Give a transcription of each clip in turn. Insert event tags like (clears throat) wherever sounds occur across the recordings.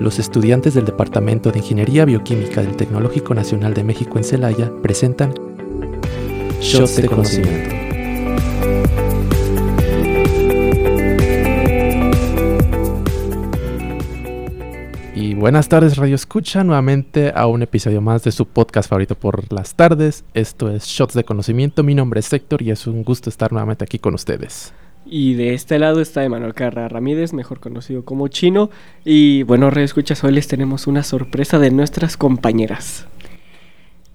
los estudiantes del Departamento de Ingeniería Bioquímica del Tecnológico Nacional de México en Celaya presentan Shots de Conocimiento. Y buenas tardes Radio Escucha, nuevamente a un episodio más de su podcast favorito por las tardes. Esto es Shots de Conocimiento, mi nombre es Héctor y es un gusto estar nuevamente aquí con ustedes. Y de este lado está Emanuel Carra Ramírez, mejor conocido como Chino. Y bueno, Escuchas, hoy les tenemos una sorpresa de nuestras compañeras.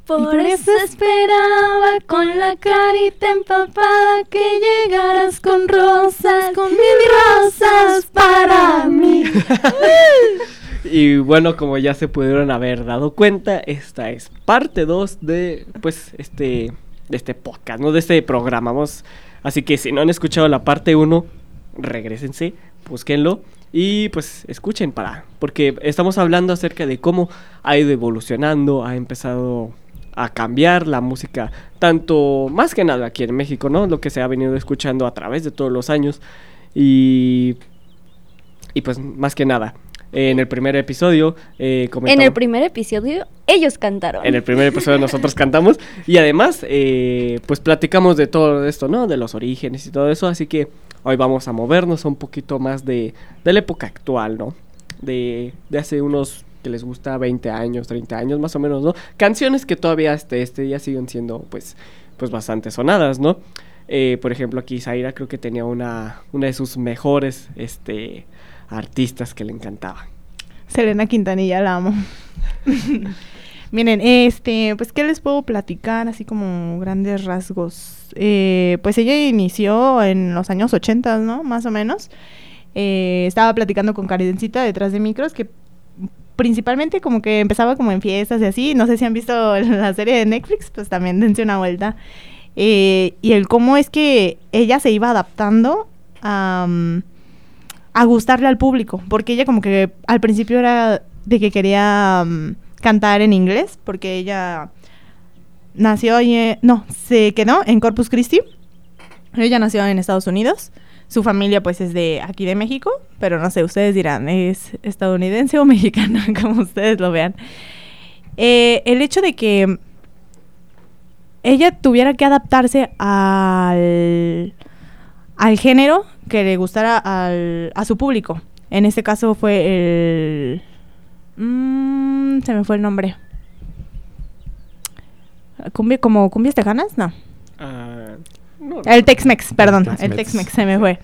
Por eso esperaba con la carita empapada que llegaras con rosas, con mil rosas para mí. (laughs) y bueno, como ya se pudieron haber dado cuenta, esta es parte 2 de pues este de este podcast, no de este programa. Vamos Así que si no han escuchado la parte 1, regresense, búsquenlo y pues escuchen para, porque estamos hablando acerca de cómo ha ido evolucionando, ha empezado a cambiar la música, tanto más que nada aquí en México, ¿no? Lo que se ha venido escuchando a través de todos los años y, y pues más que nada, en el primer episodio. Eh, en el primer episodio ellos cantaron. En el primer episodio nosotros (laughs) cantamos y además eh, pues platicamos de todo esto, ¿no? De los orígenes y todo eso, así que hoy vamos a movernos un poquito más de, de la época actual, ¿no? De, de hace unos que les gusta 20 años, 30 años más o menos, ¿no? Canciones que todavía hasta este día siguen siendo pues, pues bastante sonadas, ¿no? Eh, por ejemplo, aquí Zaira creo que tenía una, una de sus mejores este, artistas que le encantaban. Selena Quintanilla, la amo. (laughs) Miren, este, pues, ¿qué les puedo platicar? Así como grandes rasgos. Eh, pues ella inició en los años 80, ¿no? Más o menos. Eh, estaba platicando con Karencita detrás de micros que principalmente como que empezaba como en fiestas y así. No sé si han visto (laughs) la serie de Netflix, pues también dense una vuelta. Eh, y el cómo es que ella se iba adaptando a a gustarle al público, porque ella como que al principio era de que quería mm, cantar en inglés, porque ella nació y no, se quedó en Corpus Christi. Ella nació en Estados Unidos. Su familia pues es de aquí de México, pero no sé, ustedes dirán, ¿es estadounidense o (laughs) mexicana? Como ustedes lo vean. Eh, el hecho de que ella tuviera que adaptarse al, al género que le gustara al, a su público. En este caso fue el... Mmm, se me fue el nombre. Cumbia, ¿Como cumbias tejanas? No. Ah, no el Tex-Mex, perdón. El Tex-Mex se me fue.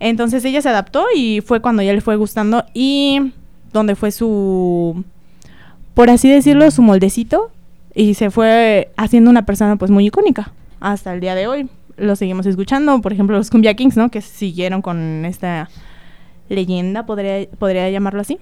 Entonces ella se adaptó y fue cuando ya le fue gustando y donde fue su, por así decirlo, su moldecito y se fue haciendo una persona pues muy icónica hasta el día de hoy lo seguimos escuchando. Por ejemplo, los Cumbia Kings, ¿no? Que siguieron con esta leyenda, podría, podría llamarlo así.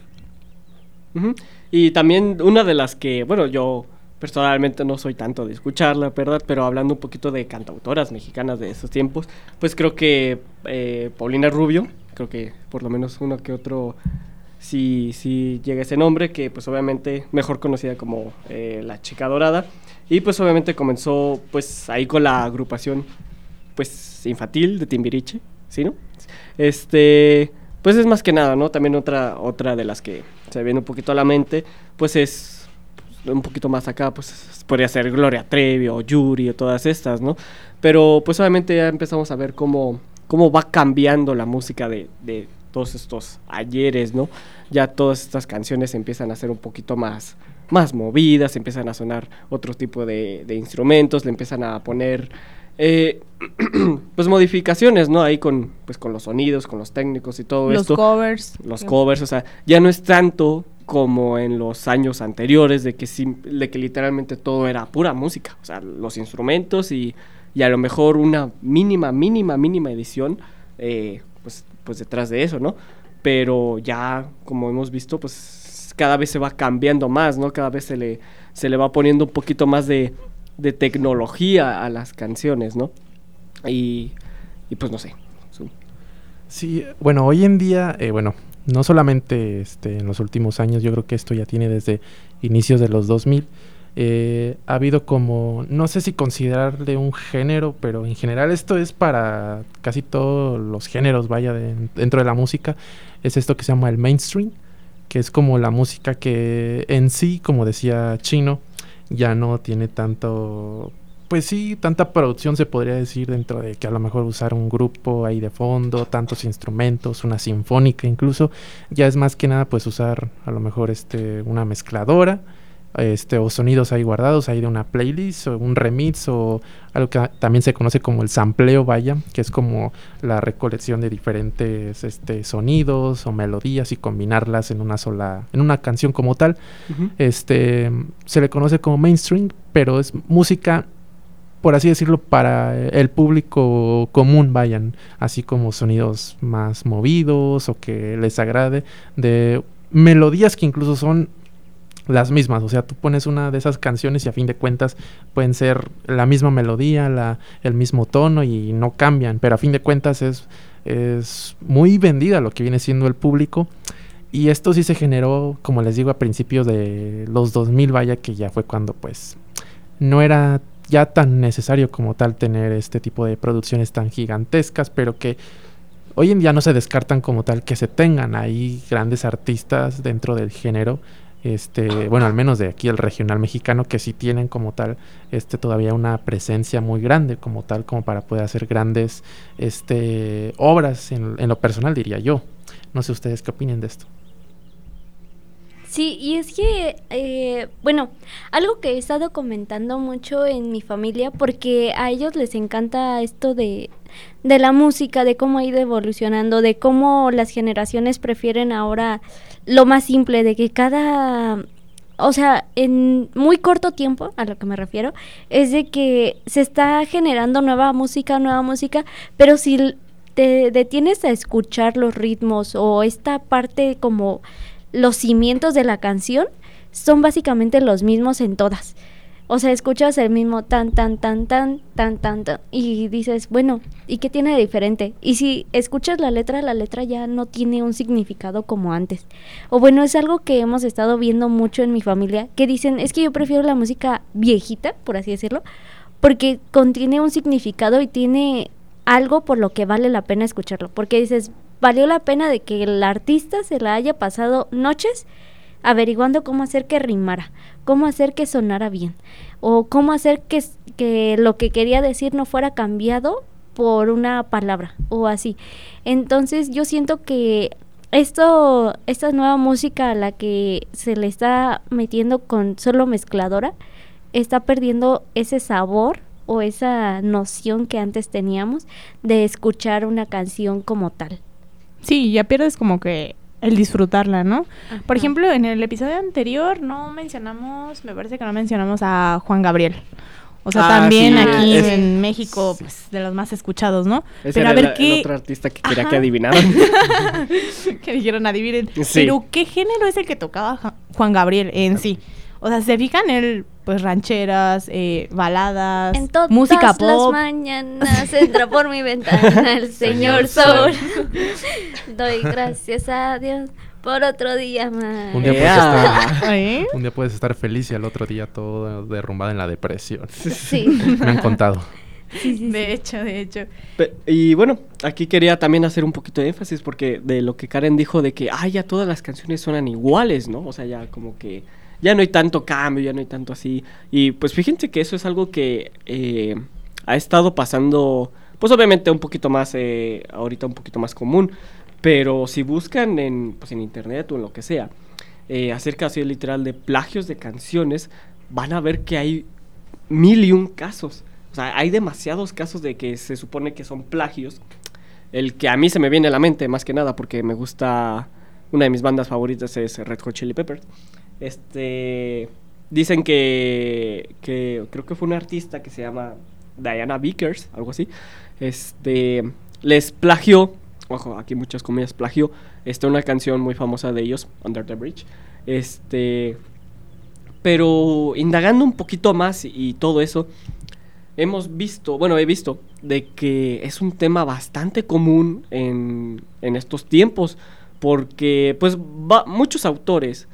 Y también una de las que, bueno, yo personalmente no soy tanto de escucharla, ¿verdad? Pero hablando un poquito de cantautoras mexicanas de esos tiempos, pues creo que eh, Paulina Rubio, creo que por lo menos uno que otro sí, sí llega ese nombre, que pues obviamente mejor conocida como eh, La Chica Dorada. Y pues obviamente comenzó pues ahí con la agrupación pues infantil de Timbiriche, ¿sí, no? Este, pues es más que nada, ¿no? También otra otra de las que se viene un poquito a la mente, pues es un poquito más acá, pues podría ser Gloria Trevi o Yuri o todas estas, ¿no? Pero pues obviamente ya empezamos a ver cómo, cómo va cambiando la música de, de todos estos ayeres, ¿no? Ya todas estas canciones empiezan a ser un poquito más, más movidas, empiezan a sonar otro tipo de, de instrumentos, le empiezan a poner eh, (clears throat) pues modificaciones, ¿no? Ahí con, pues con los sonidos, con los técnicos y todo esto. Los covers. Los covers, o sea, ya no es tanto como en los años anteriores de que, de que literalmente todo era pura música, o sea, los instrumentos y, y a lo mejor una mínima, mínima, mínima edición, eh, pues, pues detrás de eso, ¿no? Pero ya, como hemos visto, pues cada vez se va cambiando más, ¿no? Cada vez se le, se le va poniendo un poquito más de, de tecnología a las canciones, ¿no? Y, y pues no sé. Sí, bueno, hoy en día, eh, bueno, no solamente este, en los últimos años, yo creo que esto ya tiene desde inicios de los 2000, eh, ha habido como, no sé si considerarle un género, pero en general esto es para casi todos los géneros, vaya, dentro de la música, es esto que se llama el mainstream, que es como la música que en sí, como decía Chino, ya no tiene tanto pues sí, tanta producción se podría decir dentro de que a lo mejor usar un grupo ahí de fondo, tantos instrumentos, una sinfónica incluso, ya es más que nada pues usar a lo mejor este una mezcladora, este o sonidos ahí guardados ahí de una playlist o un remix o algo que también se conoce como el sampleo vaya, que es como la recolección de diferentes este sonidos o melodías y combinarlas en una sola en una canción como tal. Este se le conoce como mainstream, pero es música por así decirlo, para el público común vayan, así como sonidos más movidos o que les agrade, de melodías que incluso son las mismas, o sea, tú pones una de esas canciones y a fin de cuentas pueden ser la misma melodía, la, el mismo tono y no cambian, pero a fin de cuentas es, es muy vendida lo que viene siendo el público. Y esto sí se generó, como les digo, a principios de los 2000, vaya que ya fue cuando pues no era ya tan necesario como tal tener este tipo de producciones tan gigantescas, pero que hoy en día no se descartan como tal que se tengan ahí grandes artistas dentro del género. Este, bueno, al menos de aquí el regional mexicano, que sí tienen como tal, este, todavía una presencia muy grande como tal, como para poder hacer grandes, este, obras en, en lo personal, diría yo. No sé ustedes qué opinen de esto. Sí, y es que, eh, bueno, algo que he estado comentando mucho en mi familia, porque a ellos les encanta esto de, de la música, de cómo ha ido evolucionando, de cómo las generaciones prefieren ahora lo más simple, de que cada o sea, en muy corto tiempo, a lo que me refiero, es de que se está generando nueva música, nueva música, pero si te detienes a escuchar los ritmos o esta parte como los cimientos de la canción son básicamente los mismos en todas. O sea, escuchas el mismo tan, tan, tan, tan, tan, tan, tan, y dices, bueno, ¿y qué tiene de diferente? Y si escuchas la letra, la letra ya no tiene un significado como antes. O bueno, es algo que hemos estado viendo mucho en mi familia, que dicen, es que yo prefiero la música viejita, por así decirlo, porque contiene un significado y tiene algo por lo que vale la pena escucharlo. Porque dices, valió la pena de que el artista se la haya pasado noches averiguando cómo hacer que rimara, cómo hacer que sonara bien, o cómo hacer que, que lo que quería decir no fuera cambiado por una palabra o así. Entonces yo siento que esto, esta nueva música a la que se le está metiendo con solo mezcladora, está perdiendo ese sabor o esa noción que antes teníamos de escuchar una canción como tal. Sí, ya pierdes como que el disfrutarla, ¿no? Por ejemplo, en el episodio anterior no mencionamos, me parece que no mencionamos a Juan Gabriel. O sea, ah, también aquí en México, pues, de los más escuchados, ¿no? Pero a ver qué... otro artista que quería que adivinaran. (laughs) que dijeron adivinen. Pero, ¿qué género es el que tocaba Juan Gabriel en sí? O sea, ¿se fijan? Él, pues, rancheras, eh, baladas, en música pop. las mañanas (laughs) entra por mi ventana el señor Sol. (laughs) Doy gracias a Dios por otro día más. Un día, puedes estar, (laughs) ¿Eh? un día puedes estar feliz y al otro día todo derrumbado en la depresión. Sí. Me han contado. Sí, sí, de hecho, de hecho. y bueno, aquí quería también hacer un poquito de énfasis porque de lo que Karen dijo de que, ay, ya todas las canciones suenan iguales, ¿no? O sea, ya como que ya no hay tanto cambio, ya no hay tanto así. Y pues fíjense que eso es algo que eh, ha estado pasando, pues obviamente un poquito más, eh, ahorita un poquito más común, pero si buscan en, pues, en internet o en lo que sea, eh, acerca así literal de plagios de canciones, van a ver que hay mil y un casos. O sea, hay demasiados casos de que se supone que son plagios. El que a mí se me viene a la mente, más que nada, porque me gusta. Una de mis bandas favoritas es Red Hot Chili Peppers. Este. Dicen que, que. Creo que fue una artista que se llama Diana Vickers, algo así. Este. Les plagió. Ojo, aquí muchas comillas plagió. Este, una canción muy famosa de ellos, Under the Bridge. Este. Pero indagando un poquito más y, todo eso, hemos visto, bueno, he visto de que es un tema bastante común en, en estos tiempos, porque pues muchos autores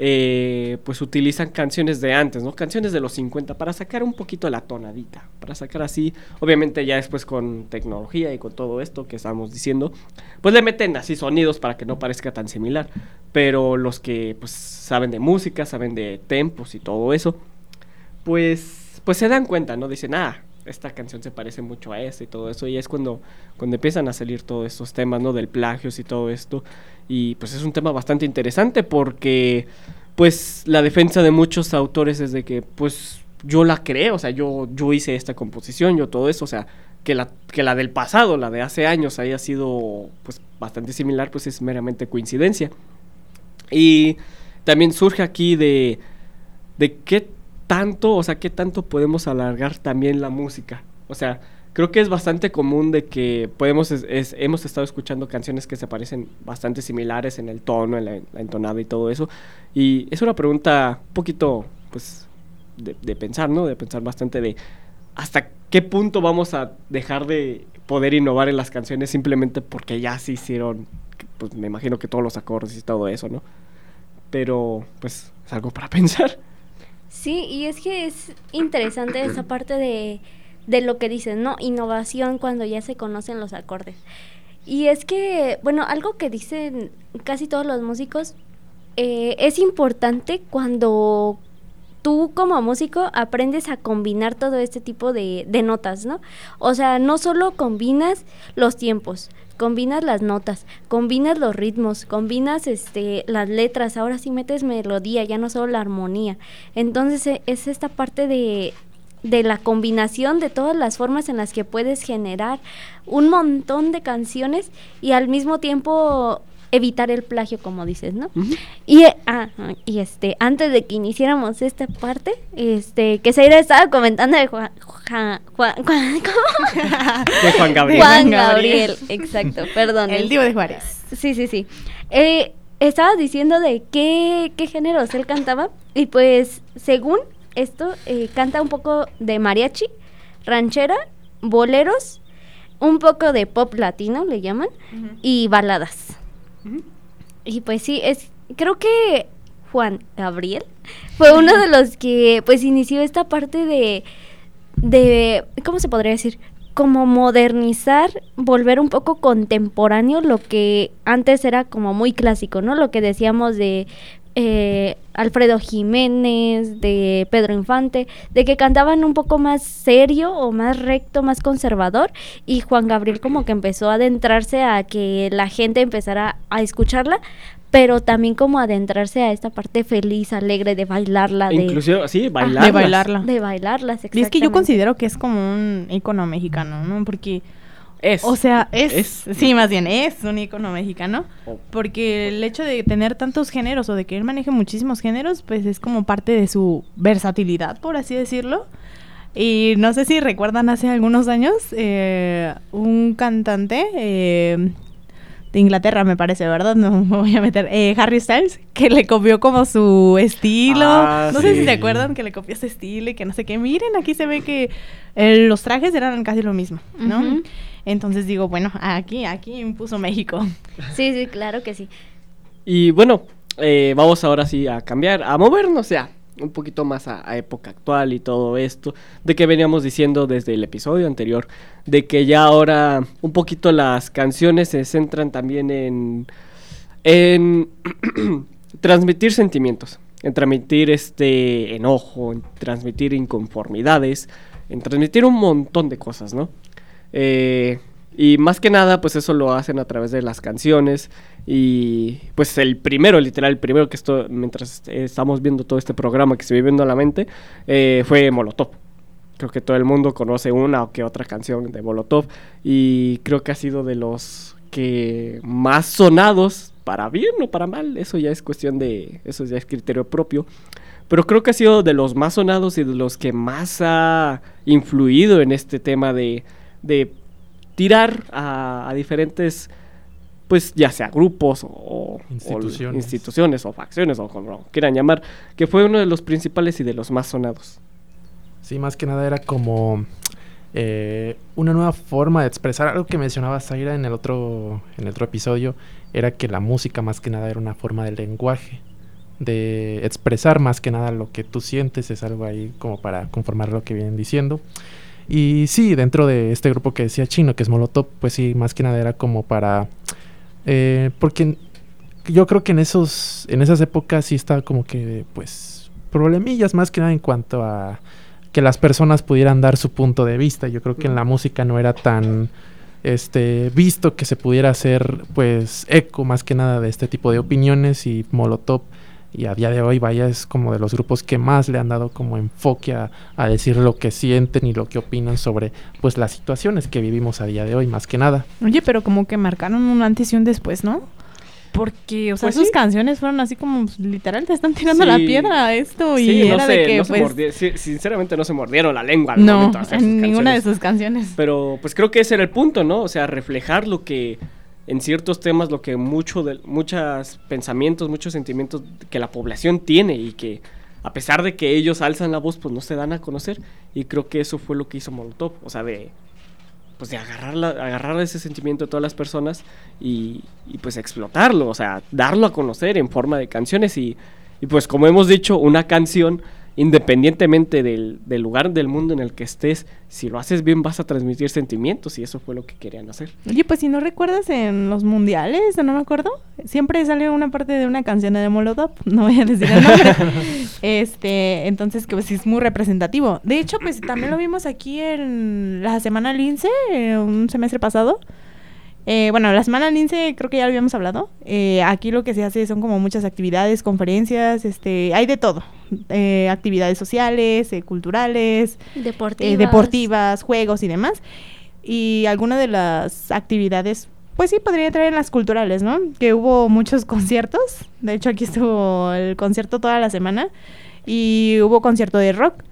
eh, pues utilizan canciones de antes, ¿no? Canciones de los 50 para sacar un poquito la tonadita, para sacar así, obviamente ya después con tecnología y con todo esto que estamos diciendo, pues le meten así sonidos para que no parezca tan similar, pero los que pues saben de música, saben de tempos y todo eso, pues pues se dan cuenta, ¿no? Dicen, "Ah, esta canción se parece mucho a esta y todo eso. Y es cuando, cuando empiezan a salir todos estos temas, ¿no? Del plagios y todo esto. Y pues es un tema bastante interesante porque pues la defensa de muchos autores es de que pues yo la creo, o sea, yo, yo hice esta composición, yo todo eso, o sea, que la, que la del pasado, la de hace años haya sido pues bastante similar, pues es meramente coincidencia. Y también surge aquí de, de qué tanto, o sea, qué tanto podemos alargar también la música. O sea, creo que es bastante común de que podemos, hemos estado escuchando canciones que se parecen bastante similares en el tono, en la, entonada y todo eso. Y es una pregunta un poquito, pues, de, pensar, ¿no? De pensar bastante de hasta qué punto vamos a dejar de poder innovar en las canciones simplemente porque ya se hicieron, pues me imagino que todos los acordes y todo eso, ¿no? Pero, pues, es algo para (laughs) pensar. Sí, y es que es interesante esa parte de de lo que dicen, ¿no? Innovación cuando ya se conocen los acordes. Y es que, bueno, algo que dicen casi todos los músicos, eh, es importante cuando tú como músico aprendes a combinar todo este tipo de, notas, ¿no? O sea, no solo combinas los tiempos, combinas las notas, combinas los ritmos, combinas este las letras, ahora sí metes melodía, ya no solo la armonía. Entonces e, es esta parte de, de la combinación de todas las formas en las que puedes generar un montón de canciones y al mismo tiempo evitar el plagio como dices, ¿no? Y ah, y este antes de que iniciáramos esta parte, este que Seira estaba comentando de Juan, Juan, Juan de Juan Gabriel. Juan Gabriel, exacto, perdón. El divo de Juárez. Sí, sí, sí. Eh, estaba diciendo de qué, qué géneros él cantaba y pues según esto eh, canta un poco de mariachi, ranchera, boleros, un poco de pop latino, le llaman, y baladas. Y pues sí, es creo que Juan Gabriel fue uno de los que pues inició esta parte de de ¿cómo se podría decir? como modernizar, volver un poco contemporáneo lo que antes era como muy clásico, ¿no? Lo que decíamos de eh, Alfredo Jiménez, de Pedro Infante, de que cantaban un poco más serio o más recto, más conservador, y Juan Gabriel como que empezó a adentrarse a que la gente empezara a escucharla, pero también como adentrarse a esta parte feliz, alegre de bailarla. Inclusive, sí, bailarlas. de bailarla. De bailarlas, Y es que yo considero que es como un icono mexicano, ¿no? Porque es. O sea, es, Sí, más bien, es un icono mexicano. Oh. Porque el hecho de tener tantos géneros o de que él maneje muchísimos géneros, pues es como parte de su versatilidad, por así decirlo. Y no sé si recuerdan hace algunos años eh, un cantante eh, de Inglaterra, me parece, ¿verdad? No me voy a meter. Eh, Harry Styles, que le copió como su estilo. Ah, no sé si se acuerdan que le copió ese estilo y que no sé qué. Miren, aquí se ve que los trajes eran casi lo mismo, ¿no? Entonces digo, bueno, aquí, aquí impuso México. (laughs) Sí, sí, claro que sí. Y bueno, eh, vamos ahora sí a cambiar, a movernos ya un poquito más a, época actual y todo esto, de que veníamos diciendo desde el episodio anterior, de que ya ahora un poquito las canciones se centran también en, en (clears throat) transmitir sentimientos, en transmitir este enojo, en transmitir inconformidades, en transmitir un montón de cosas, ¿no? Eh, y más que nada, pues eso lo hacen a través de las canciones. Y pues el primero, literal, el primero que esto, mientras estamos viendo todo este programa que se vive viendo a la mente, eh, fue Molotov. Creo que todo el mundo conoce una o que otra canción de Molotov. Y creo que ha sido de los que más sonados, para bien o para mal, eso ya es cuestión de, eso ya es criterio propio. Pero creo que ha sido de los más sonados y de los que más ha influido en este tema de de tirar a, diferentes, pues ya sea grupos o instituciones o, facciones o como quieran llamar, que fue uno de los principales y de los más sonados. Sí, más que nada era como eh, una nueva forma de expresar algo que mencionaba Zaira en el otro en el otro episodio era que la música más que nada era una forma de lenguaje de expresar más que nada lo que tú sientes, es algo ahí como para conformar lo que vienen diciendo. Y sí, dentro de este grupo que decía Chino, que es Molotov, pues sí, más que nada era como para... Eh, porque yo creo que en esos en esas épocas sí estaba como que, pues, problemillas más que nada en cuanto a que las personas pudieran dar su punto de vista. Yo creo que en la música no era tan este visto que se pudiera hacer pues eco más que nada de este tipo de opiniones y Molotov y a día de hoy vaya es como de los grupos que más le han dado como enfoque a, a, decir lo que sienten y lo que opinan sobre pues las situaciones que vivimos a día de hoy más que nada. Oye, pero como que marcaron un antes y un después, ¿no? Porque, o sea, Pues sus sí. canciones fueron así como pues, literal te están tirando Sí. la piedra a esto Sí, y no era se- de que no se pues mordi- sinceramente no se mordieron la lengua al no, momento de hacer sus en ninguna de sus canciones. Pero pues creo que ese era el punto, ¿no? O sea, reflejar lo que en ciertos temas, lo que mucho de muchos pensamientos, muchos sentimientos que la población tiene y que a pesar de que ellos alzan la voz, pues no se dan a conocer. Y creo que eso fue lo que hizo Molotov, o sea, de pues de agarrar, la- agarrar ese sentimiento de todas las personas y, pues explotarlo, o sea, darlo a conocer en forma de canciones y, pues como hemos dicho, una canción, independientemente del, del lugar del mundo en el que estés, si lo haces bien vas a transmitir sentimientos y eso fue lo que querían hacer. Oye, pues si no recuerdas en los mundiales, no me acuerdo, siempre sale una parte de una canción de Molotov, (laughs) no voy a decir el nombre. (laughs) este, entonces que pues es muy representativo. De hecho, pues también lo vimos aquí en la semana Lince, eh, un semestre pasado. Eh, bueno, la semana Lince creo que ya lo habíamos hablado. Eh, aquí lo que se hace son como muchas actividades, conferencias, este, hay de todo. Eh, actividades sociales, eh, culturales, Deportivas. eh, deportivas, juegos y demás. Y alguna de las actividades, pues sí, podría entrar en las culturales, ¿no? Que hubo muchos (laughs) conciertos. De hecho, aquí estuvo el concierto toda la semana. Y hubo concierto de rock.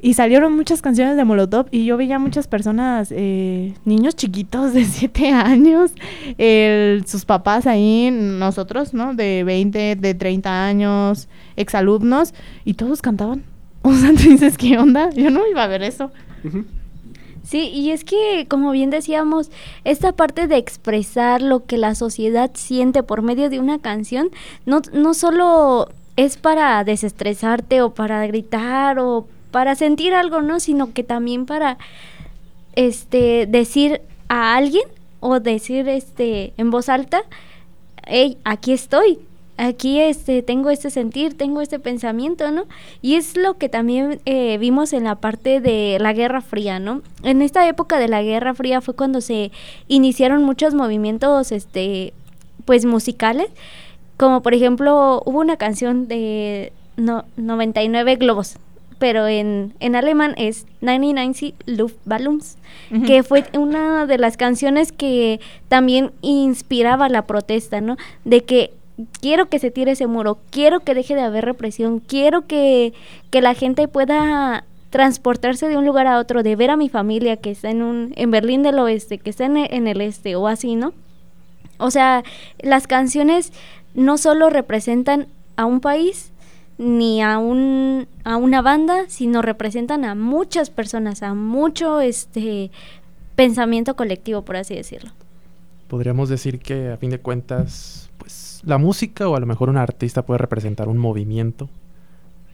Y salieron muchas canciones de Molotov y yo veía muchas personas, eh, niños chiquitos de (laughs) 7 años, el- sus papás ahí, nosotros, ¿no? De 20, de 30 años, exalumnos, y todos cantaban. (laughs) O sea, tú dices, ¿qué onda? Yo no iba a ver eso. Sí, y es que, como bien decíamos, esta parte de expresar lo que la sociedad siente por medio de una canción, no, no solo es para desestresarte o para gritar o para sentir algo, ¿no? Sino que también para este decir a alguien o decir este en voz alta, hey, aquí estoy, aquí este tengo este sentir, tengo este pensamiento, ¿no? Y es lo que también eh, vimos en la parte de la Guerra Fría, ¿no? En esta época de la Guerra Fría fue cuando se iniciaron muchos movimientos, este, pues musicales, como por ejemplo hubo una canción de no, 99 globos, pero en, en alemán es 99 Luftballons, Ujú. que fue una de las canciones que también inspiraba la protesta, ¿no? De que quiero que se tire ese muro, quiero que deje de haber represión, quiero que, que la gente pueda transportarse de un lugar a otro, de ver a mi familia que está en un en Berlín del Oeste, que está en, en el este o así, ¿no? O sea, las canciones no solo representan a un país ni a un a una banda, sino representan a muchas personas, a mucho este pensamiento colectivo, por así decirlo. Podríamos decir que a fin de cuentas, pues la música o a lo mejor un artista puede representar un movimiento,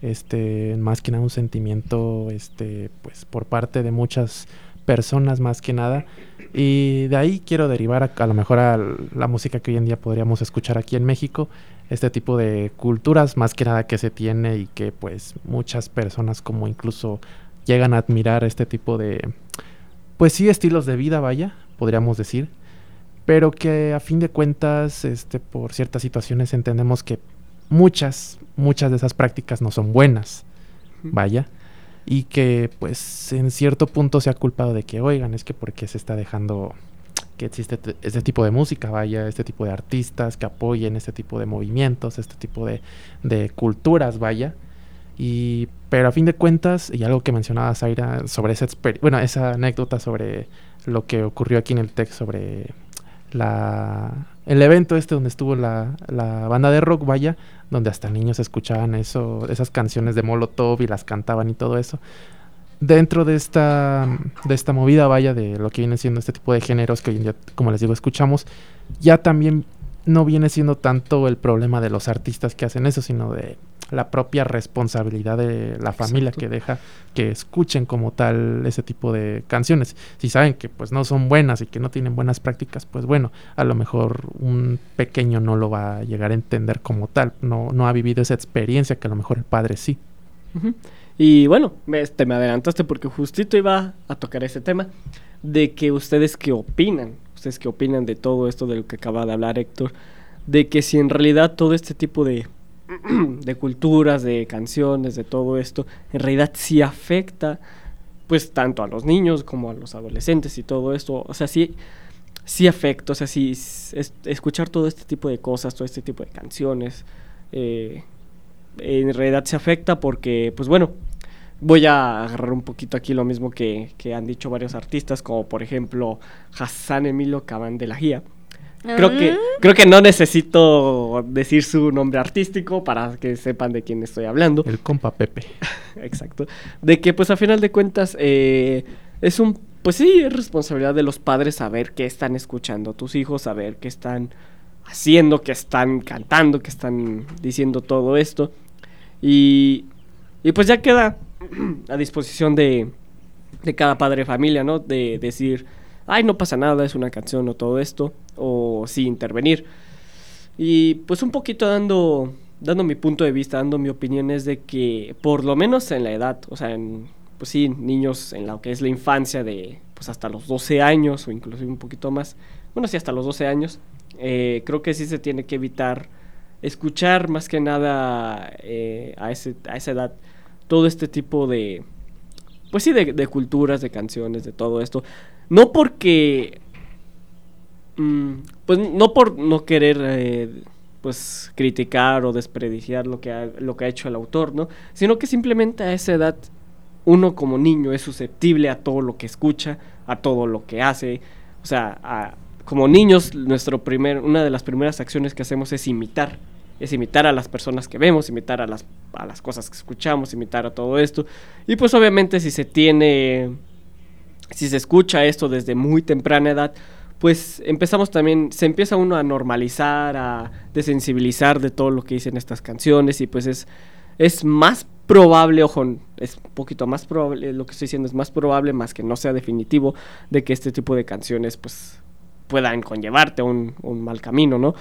este, más que nada un sentimiento, este, pues por parte de muchas personas más que nada. Y de ahí quiero derivar a, a lo mejor a la música que hoy en día podríamos escuchar aquí en México, este tipo de culturas más que nada que se tiene y que pues muchas personas como incluso llegan a admirar este tipo de, pues sí, estilos de vida, vaya, podríamos decir. Pero que a fin de cuentas, este, por ciertas situaciones entendemos que muchas, muchas de esas prácticas no son buenas, vaya, y que pues en cierto punto se ha culpado de que, oigan, es que porque se está dejando que existe te- este tipo de música, vaya, este tipo de artistas que apoyen este tipo de movimientos, este tipo de, de culturas, vaya. Y, pero a fin de cuentas, y algo que mencionaba Zaira sobre esa, bueno, esa anécdota sobre lo que ocurrió aquí en el TEC sobre la, el evento este donde estuvo la, la banda de rock, vaya, donde hasta niños escuchaban eso, esas canciones de Molotov y las cantaban y todo eso. Dentro de esta, de esta movida, vaya, de lo que viene siendo este tipo de géneros que hoy en día, como les digo, escuchamos, ya también no viene siendo tanto el problema de los artistas que hacen eso, sino de la propia responsabilidad de la familia que deja que escuchen como tal ese tipo de canciones. Si saben que pues no son buenas y que no tienen buenas prácticas, pues bueno, a lo mejor un pequeño no lo va a llegar a entender como tal, no, no ha vivido esa experiencia que a lo mejor el padre sí. Y bueno, este, me adelantaste porque justito iba a tocar ese tema de que ustedes qué opinan, ustedes qué opinan de todo esto de lo que acaba de hablar Héctor, de que si en realidad todo este tipo de, (clears throat) de culturas, de canciones, de todo esto, en realidad sí afecta pues tanto a los niños como a los adolescentes y todo esto, o sea, sí, sí afecta, o sea, sí, escuchar todo este tipo de cosas, todo este tipo de canciones, eh, en realidad se afecta porque, pues bueno, voy a agarrar un poquito aquí lo mismo que, han dicho varios artistas, como por ejemplo Hassan Emilio Cabán de la Gía. Creo que, ah. creo que no necesito decir su nombre artístico para que sepan de quién estoy hablando. El compa Pepe. (laughs) Exacto. De que pues a final de cuentas eh, es un, pues sí, es responsabilidad de los padres saber qué están escuchando tus hijos, saber qué están haciendo, qué están cantando, qué están diciendo todo esto. Y, pues ya queda (clears throat) a disposición de, de cada padre de familia, ¿no? De decir, ay, no pasa nada, es una canción o todo esto, o sí intervenir. Y pues un poquito dando, dando mi punto de vista, dando mi opinión es de que por lo menos en la edad, o sea, en, pues sí, niños en lo que es la infancia de pues hasta los 12 años o inclusive un poquito más, bueno, sí, hasta los 12 años, eh, creo que sí se tiene que evitar escuchar más que nada eh, a, ese, a esa edad todo este tipo de, pues sí, de, culturas, de canciones, de todo esto. No porque, mm, pues no por no querer, eh, pues criticar o desperdiciar lo que, ha, lo que ha hecho el autor, ¿no? Sino que simplemente a esa edad uno como niño es susceptible a todo lo que escucha, a todo lo que hace. O sea, como niños, nuestro primer, una de las primeras acciones que hacemos es imitar es imitar a las personas que vemos, imitar a las, a las cosas que escuchamos, imitar a todo esto. Y pues obviamente si se tiene, si se escucha esto desde muy temprana edad, pues empezamos también, se empieza uno a normalizar, a desensibilizar de todo lo que dicen estas canciones y pues es, es más probable, ojo, es un poquito más probable, lo que estoy diciendo es más probable, más que no sea definitivo, de que este tipo de canciones pues puedan conllevarte un, un mal camino, ¿no?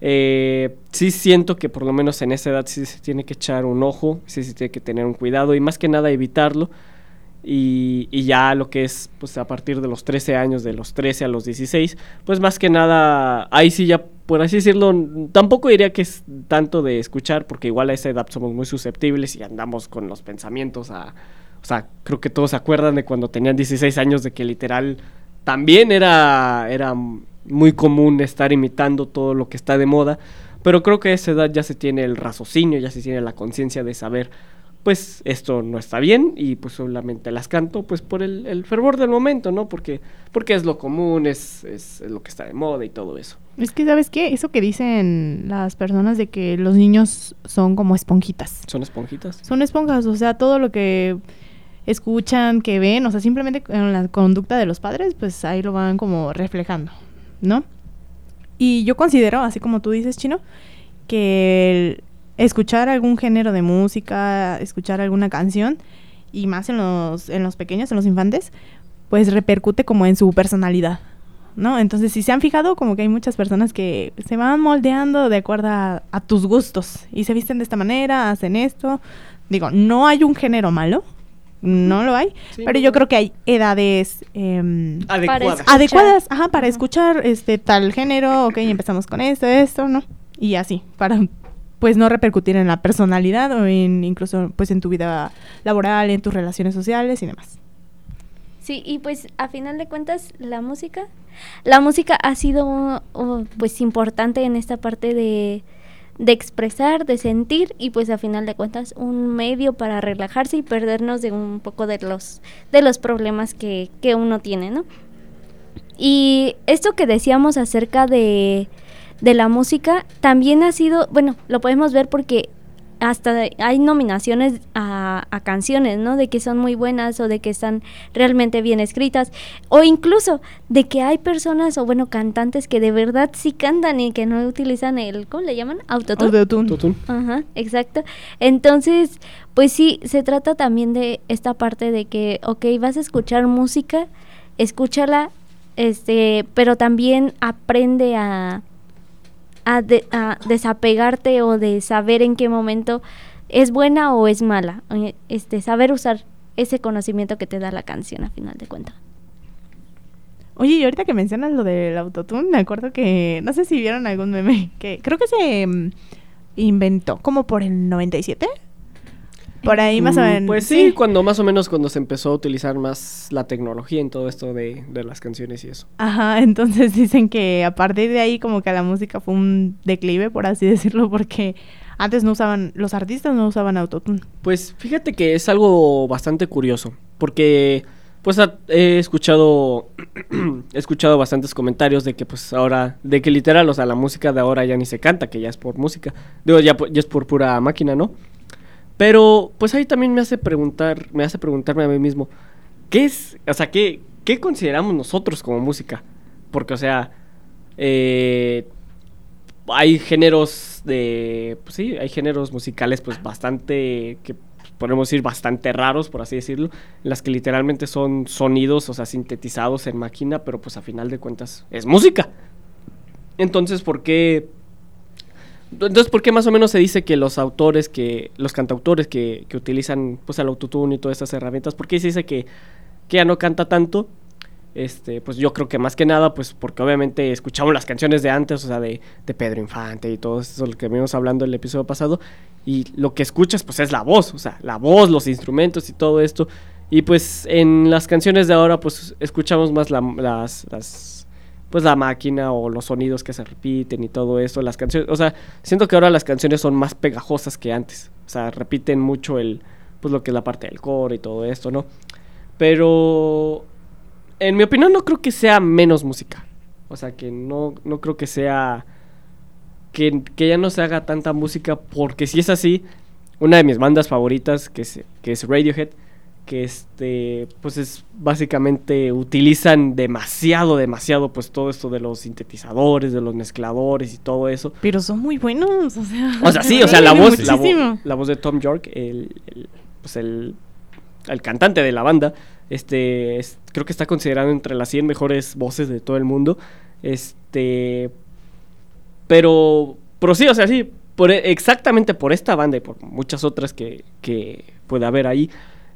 Eh, sí siento que por lo menos en esa edad sí se tiene que echar un ojo, sí se tiene que tener un cuidado y más que nada evitarlo. Y, ya lo que es pues a partir de los 13 años, de los 13 a los 16, pues más que nada, ahí sí ya, por así decirlo, tampoco diría que es tanto de escuchar, porque igual a esa edad somos muy susceptibles y andamos con los pensamientos a... O sea, creo que todos se acuerdan de cuando tenían 16 años de que literal también era, era muy común estar imitando todo lo que está de moda, pero creo que a esa edad ya se tiene el raciocinio, ya se tiene la conciencia de saber, pues esto no está bien y pues solamente las canto pues por el, fervor del momento, ¿no? Porque, porque es lo común, es, es, lo que está de moda y todo eso. Es que, ¿sabes qué? Eso que dicen las personas de que los niños son como esponjitas. ¿Son esponjitas? Son esponjas, o sea, todo lo que escuchan, que ven, o sea, simplemente en la conducta de los padres, pues ahí lo van como reflejando. ¿No? Y yo considero, así como tú dices, Chino, que escuchar algún género de música, escuchar alguna canción, y más en los, en los pequeños, en los infantes, pues repercute como en su personalidad, ¿no? Entonces, si se han fijado, como que hay muchas personas que se van moldeando de acuerdo a, a tus gustos y se visten de esta manera, hacen esto. Digo, no hay un género malo, no lo hay, pero yo creo que hay edades em, adecuadas, adecuadas ajá, para escuchar. este tal género, ok, empezamos con esto, esto, ¿no? Y así, para pues no repercutir en la personalidad o en incluso pues en tu vida laboral, en tus relaciones sociales y demás. Sí, y pues a final de cuentas la música, la música ha sido pues importante en esta parte de de expresar, de sentir y pues a final de cuentas un medio para relajarse y perdernos de un poco de los, de los problemas que, que uno tiene, ¿no? Y esto que decíamos acerca de, de la música también ha sido, bueno, lo podemos ver porque hasta hay nominaciones a, a, canciones, ¿no? De que son muy buenas o de que están realmente bien escritas. O incluso de que hay personas o, bueno, cantantes que de verdad sí cantan y que no utilizan el, ¿cómo le llaman? Autotune. Autotune. Ajá, exacto. Entonces, pues sí, se trata también de esta parte de que, ok, vas a escuchar música, escúchala, este, pero también aprende a a, desapegarte o de saber en qué momento es buena o es mala. Este, saber usar ese conocimiento que te da la canción a final de cuentas. Oye, y ahorita que mencionas lo del autotune, me acuerdo que, no sé si vieron algún meme, que creo que se mm, inventó como por el 97 por ahí más o mm, menos. Pues sí, cuando más o menos cuando se empezó a utilizar más la tecnología en todo esto de, las canciones y eso. Ajá, (laughs) entonces dicen que a partir de ahí como que la música fue un declive, por así (laughs) decirlo, porque antes no usaban, los artistas no usaban autotune. Pues fíjate que es algo bastante curioso, porque pues he escuchado (clears throat) he escuchado bastantes comentarios de que pues ahora de que literal o sea la música de ahora ya ni se canta que ya es por música digo ya, ya es por pura máquina no pero pues ahí también me hace preguntar, me hace preguntarme a mí mismo, ¿qué es, o sea, qué, qué consideramos nosotros como música? Porque, o sea, eh, hay géneros de, pues sí, hay géneros musicales pues bastante, que podemos decir bastante raros, por así decirlo, en las que literalmente son sonidos, o sea, sintetizados en máquina, pero pues a final de cuentas es música. Entonces, ¿por qué entonces, ¿por qué más o menos se dice que los autores, que los cantautores que, que utilizan pues el autotune y todas estas herramientas, ¿por qué se dice que, que ya no canta tanto? Este, pues yo creo que más que nada, pues porque obviamente escuchamos las canciones de antes, o sea, de, de Pedro Infante y todo eso, lo que vimos hablando en el episodio pasado, y lo que escuchas pues es la voz, o sea, la voz, los instrumentos y todo esto. Y pues en las canciones de ahora pues escuchamos más las, las pues la máquina o los sonidos que se repiten y todo eso, las canciones, o sea, siento que ahora las canciones son más pegajosas que antes, o sea, repiten mucho el, pues lo que es la parte del coro y todo esto, ¿no? Pero, en mi opinión no creo que sea menos música, o sea, que no, no creo que sea, que, que ya no se haga tanta música, porque si es así, una de mis bandas favoritas, que es, que es Radiohead, que este pues es básicamente utilizan demasiado demasiado pues todo esto de los sintetizadores de los mezcladores y todo eso. Pero son muy buenos o sea. O sea sí o (laughs) sea la voz la, voz de Tom York el, pues el, el cantante de la banda este creo que está considerado entre las 100 mejores voces de todo el mundo este pero pero sí o sea sí por, exactamente por esta banda y por muchas otras que, que puede haber ahí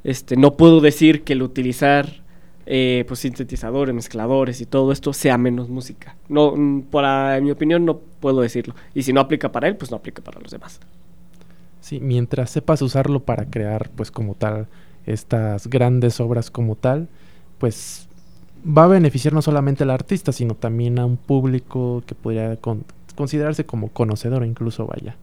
este, no puedo decir que el utilizar eh, pues sintetizadores, mezcladores y todo esto sea menos música. No, mm, para en mi opinión no puedo decirlo. Y si no aplica para él, pues no aplica para los demás. Sí, mientras sepas usarlo para crear, pues como tal, estas grandes obras como tal, pues va a beneficiar no solamente al artista, sino también a un público que podría considerarse como conocedor, incluso vaya.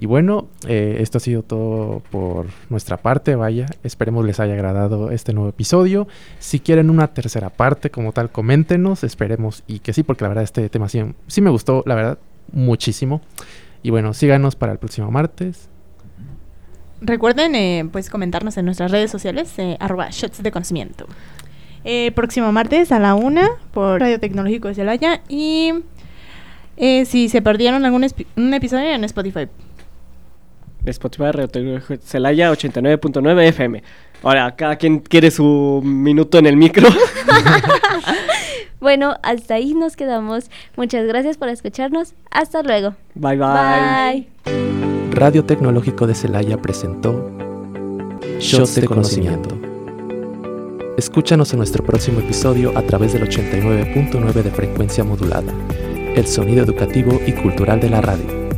Y bueno, eh, esto ha sido todo por nuestra parte, vaya. Esperemos les haya agradado este nuevo episodio. Si quieren una tercera parte como tal, coméntenos. Esperemos y que sí, porque la verdad este tema sí, me gustó, la verdad, muchísimo. Y bueno, síganos para el próximo martes. Recuerden eh, pues comentarnos en nuestras redes sociales, eh, arroba shots de conocimiento. próximo martes a la una por Radio Tecnológico de Celaya y si se perdieron algún episodio en Spotify. Spotify Celaya 89.9 FM. Ahora, cada quien quiere su minuto en el micro. (laughs) (laughs) bueno, hasta ahí nos quedamos. Muchas gracias por escucharnos. Hasta luego. Bye bye. Radio Tecnológico de Celaya presentó Shots de Conocimiento. Escúchanos en nuestro próximo episodio a través del 89.9 de frecuencia modulada, el sonido educativo y cultural de la radio.